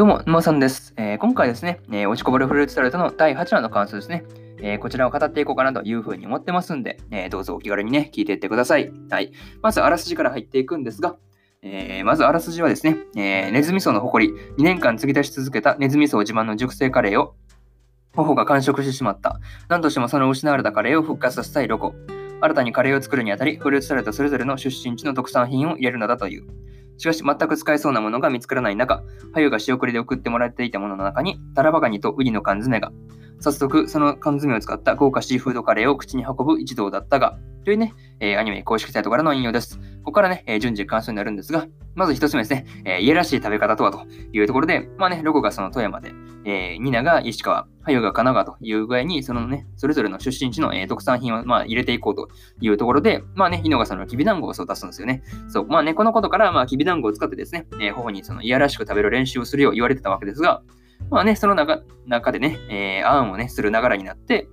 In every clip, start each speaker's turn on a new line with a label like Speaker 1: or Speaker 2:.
Speaker 1: どうも、沼さんです。えー、今回ですね、えー、落ちこぼれフルーツタルトの第8話の感想ですね。えー、こちらを語っていこうかなというふうに思ってますんで、えどうぞお気軽にね、聞いていってください。はい。まず、あらすじから入っていくんですが、えまず、あらすじはですね、えネズミ層の誇り、2年間継ぎ足し続けたネズミ層自慢の熟成カレーを、頬が完食してしまった。何としてもその失われたカレーを復活させたいロコ。新たにカレーを作るにあたり、フルーツタルトそれぞれの出身地の特産品を入れるのだという。しかし全く使えそうなものが見つからない中、ハユが仕送りで送ってもらっていたものの中に、タラバガニとウニの缶詰が、早速その缶詰を使った豪華シーフードカレーを口に運ぶ一同だったが、というね、えー、アニメ公式サイトからの引用です。ここからね、えー、順次感想になるんですが、まず一つ目ですね、えー、家らしい食べ方とはというところで、まあね、ロゴがその富山で、えー、ニナが石川、ハユが神奈川という具合に、そのね、それぞれの出身地の、えー、特産品を、まあ、入れていこうというところで、まあね、イノがそのきびだんごをそう出すんですよね。そう、まあね、このことから、まあ、きびだんごを使ってですね、えー、頬にそのいやらしく食べる練習をするよう言われてたわけですが、まあね、その中中でね、えー、案をね、する流れになって、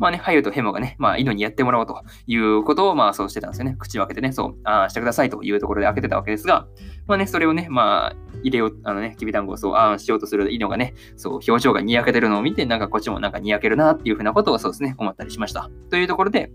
Speaker 1: まあね、ハユとヘモがね、まあ、イノにやってもらおうということを、まあ、そうしてたんですよね。口を開けてね、そう、ああ、してくださいというところで開けてたわけですが、まあね、それをね、まあ、入れよう、あのね、きびだんごをそう、ああ、しようとするイノがね、そう、表情がにやけてるのを見て、なんかこっちもなんかにやけるなっていうふうなことをそうですね、思ったりしました。というところで、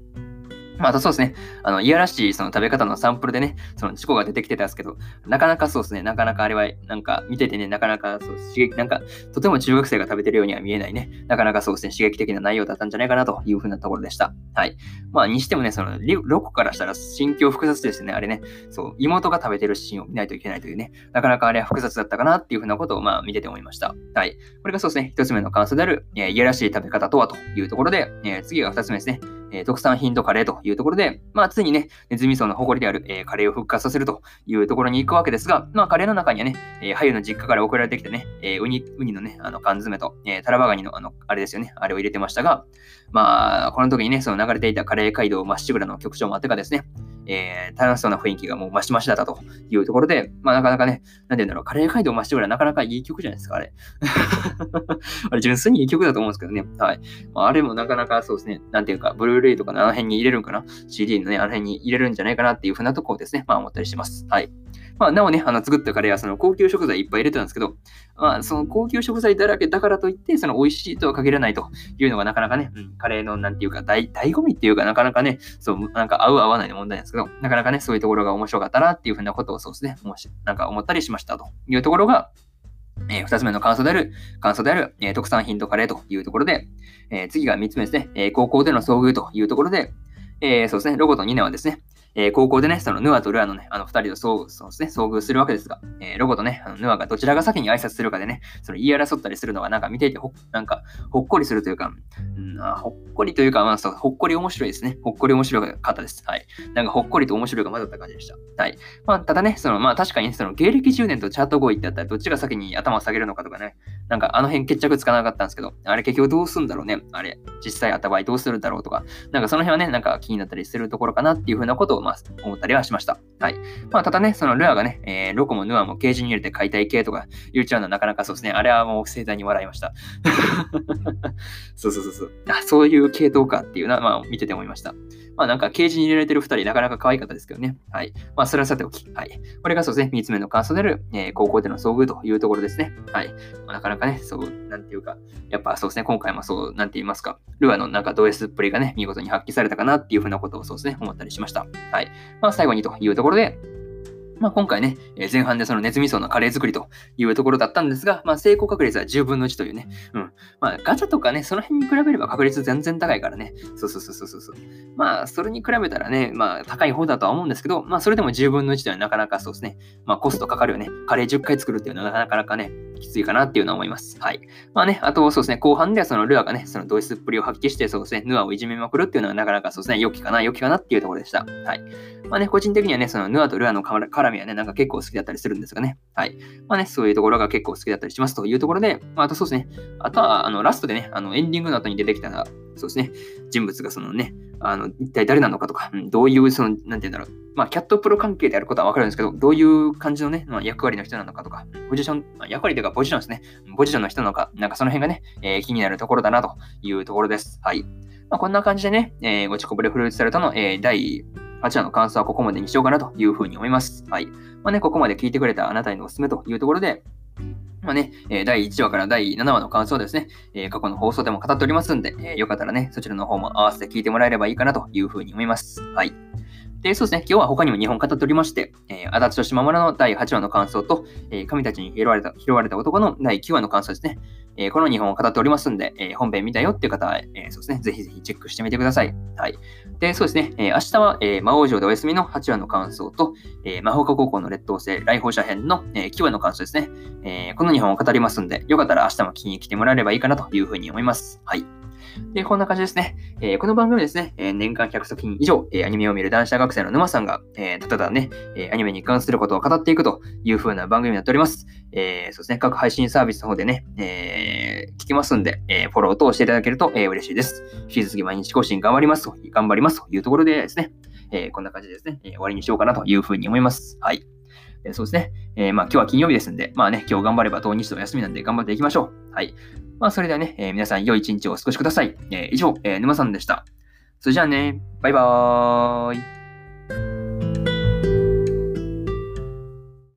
Speaker 1: まあ、とそうですね。あの、いやらしいその食べ方のサンプルでね、その事故が出てきてたんですけど、なかなかそうですね。なかなかあれは、なんか見ててね、なかなかそう刺激、なんか、とても中学生が食べてるようには見えないね。なかなかそうですね、刺激的な内容だったんじゃないかなというふうなところでした。はい。まあ、にしてもね、その、ロコからしたら心境複雑ですね。あれね、そう、妹が食べてるシーンを見ないといけないというね、なかなかあれは複雑だったかなっていうふうなことを、まあ、見てて思いました。はい。これがそうですね、一つ目の感想である、えー、いやらしい食べ方とはというところで、えー、次が二つ目ですね。えー、特産品とカレーというところで、まあ、ついにね、ネズミ層の誇りである、えー、カレーを復活させるというところに行くわけですが、まあ、カレーの中にはね、えー、ハユの実家から送られてきてね、えー、ウニ、ウニのね、あの缶詰と、えー、タラバガニの、あの、あれですよね、あれを入れてましたが、まあ、この時にね、その流れていたカレー街道まっしぐらの曲調もあってかですね、えー、楽しそうな雰囲気がもうマシマシだったというところで、まあなかなかね、なんて言うんだろう、カレー街道マシぐらなかなかいい曲じゃないですか、あれ。あれ純粋にいい曲だと思うんですけどね。はい。まあ、あれもなかなかそうですね、なんていうか、ブルーレイとかのあの辺に入れるんかな ?CD のね、あの辺に入れるんじゃないかなっていうふうなところですね、まあ思ったりします。はい。まあ、なおね、あの作ったカレーはその高級食材いっぱい入れてたんですけど、まあ、その高級食材だらけだからといって、その美味しいとは限らないというのがなかなかね、うん、カレーのなんていうか、醍醐味っていうかなかなかね、そう、なんか合う合わないの問題なんですけど、なかなかね、そういうところが面白かったなっていうふうなことをそうですね、もし、なんか思ったりしましたというところが、えー、二つ目の感想である、感想である、えー、特産品とカレーというところで、えー、次が三つ目ですね、えー、高校での遭遇というところで、えー、そうですね、ロゴと2年はですね、えー、高校でね、そのヌアとルアのね、あの二人と遭そうです、ね、遭遇するわけですが、えー、ロゴとね、あのヌアがどちらが先に挨拶するかでね、その言い争ったりするのがなんか見ていてほ、なんかほっこりするというか、うん、あほっこりというか、まあそう、ほっこり面白いですね。ほっこり面白かったです。はい。なんかほっこりと面白いが混ざった感じでした。はい。まあ、ただね、その、まあ確かに、その芸歴10年とチャート5位ってあったらどっちが先に頭を下げるのかとかね、なんかあの辺決着つかなかったんですけど、あれ結局どうすんだろうね。あれ、実際あった場合どうするんだろうとか、なんかその辺はね、なんか気になったりするところかなっていうふうなことを、まあ、思ったりはしました。はい。まあ、ただね、そのルアがね、えー、ロコもヌアもケージに入れて解体系とか言っちゃうのはなかなかそうですね。あれはもう盛大に笑いました。そうそうそうそう。あ、そういう系統かっていうのは、まあ、見てて思いました。まあなんかケージに入れられてる二人、なかなか可愛かったですけどね。はい。まあそれはさておき。はい。これがそうですね、三つ目の感想である、えー、高校での遭遇というところですね。はい。まあ、なかなかね、そう、なんていうか、やっぱそうですね、今回もそう、なんて言いますか、ルアのなんかド S っぷりがね、見事に発揮されたかなっていうふうなことをそうですね、思ったりしました。はい。まあ最後にというところで、まあ、今回ね、え前半でそのネズミ層のカレー作りというところだったんですが、まあ、成功確率は10分の1というね、うん。まあ、ガチャとかね、その辺に比べれば確率全然高いからね。そうそうそうそうそう。まあ、それに比べたらね、まあ、高い方だとは思うんですけど、まあ、それでも10分の1ではなかなかそうですね。まあ、コストかかるよね。カレー10回作るっていうのはなかなかね、きついかなっていうのは思います。はい。まあね、あとそうですね、後半ではそのルアがね、そのドイツっぷりを発揮して、そうですね、ヌアをいじめまくるっていうのはなかなかそうですね、良きかな、良きかなっていうところでした。はい。まあね、個人的にはね、そのヌアとルアの絡みはね、なんか結構好きだったりするんですがね。はい。まあね、そういうところが結構好きだったりしますというところで、まあ、あとそうですね、あとは、あの、ラストでね、あの、エンディングの後に出てきた、そうですね、人物がそのね、あの、一体誰なのかとか、うん、どういう、その、なんて言うんだろう、まあ、キャットプロ関係であることはわかるんですけど、どういう感じのね、まあ、役割の人なのかとか、ポジション、ま、役割というかポジションですね、ポジションの人なのか、なんかその辺がね、えー、気になるところだなというところです。はい。まあ、こんな感じでね、えー、ごちこぼれフルーツサルトの、えー、第8話の感想はここまでにしようかなというふうに思います。はい。まあね、ここまで聞いてくれたあなたへのおすすめというところで、まあね、え、第1話から第7話の感想ですね、え、過去の放送でも語っておりますんで、えー、よかったらね、そちらの方も合わせて聞いてもらえればいいかなというふうに思います。はい。で、そうですね、今日は他にも2本語っておりまして、えー、足立と島村の第8話の感想と、えー、神たちに拾われた、拾われた男の第9話の感想ですね。えー、この2本を語っておりますんで、えー、本編見たよっていう方は、えー、そうですね、ぜひぜひチェックしてみてください。はい。で、そうですね、え明日は、え魔王城でお休みの8話の感想と、え魔法科高校の劣等生来訪者編の、え9話の感想ですね、えこの2本を語りますんで、よかったら明日も聞きに来てもらえればいいかなというふうに思います。はい。で、こんな感じですね。えー、この番組ですね、えー、年間100作品以上、えー、アニメを見る男子学生の沼さんが、えただね、えアニメに関することを語っていくという風な番組になっております。えそうですね、各配信サービスの方でね、え聞きますんで、えフォロー等していただけると、え嬉しいです。引き続き毎日更新頑張りますと、頑張りますというところでですね、えこんな感じでですね、え終わりにしようかなという風に思います。はい。えそうですね。えー、まあ今日は金曜日ですんで、まあね、今日頑張れば土日と休みなんで頑張っていきましょう。はい。まあそれではね、えー、皆さん良い一日をお過ごしください。えー、以上、えー、沼さんでした。それじゃあね、バイバーイ。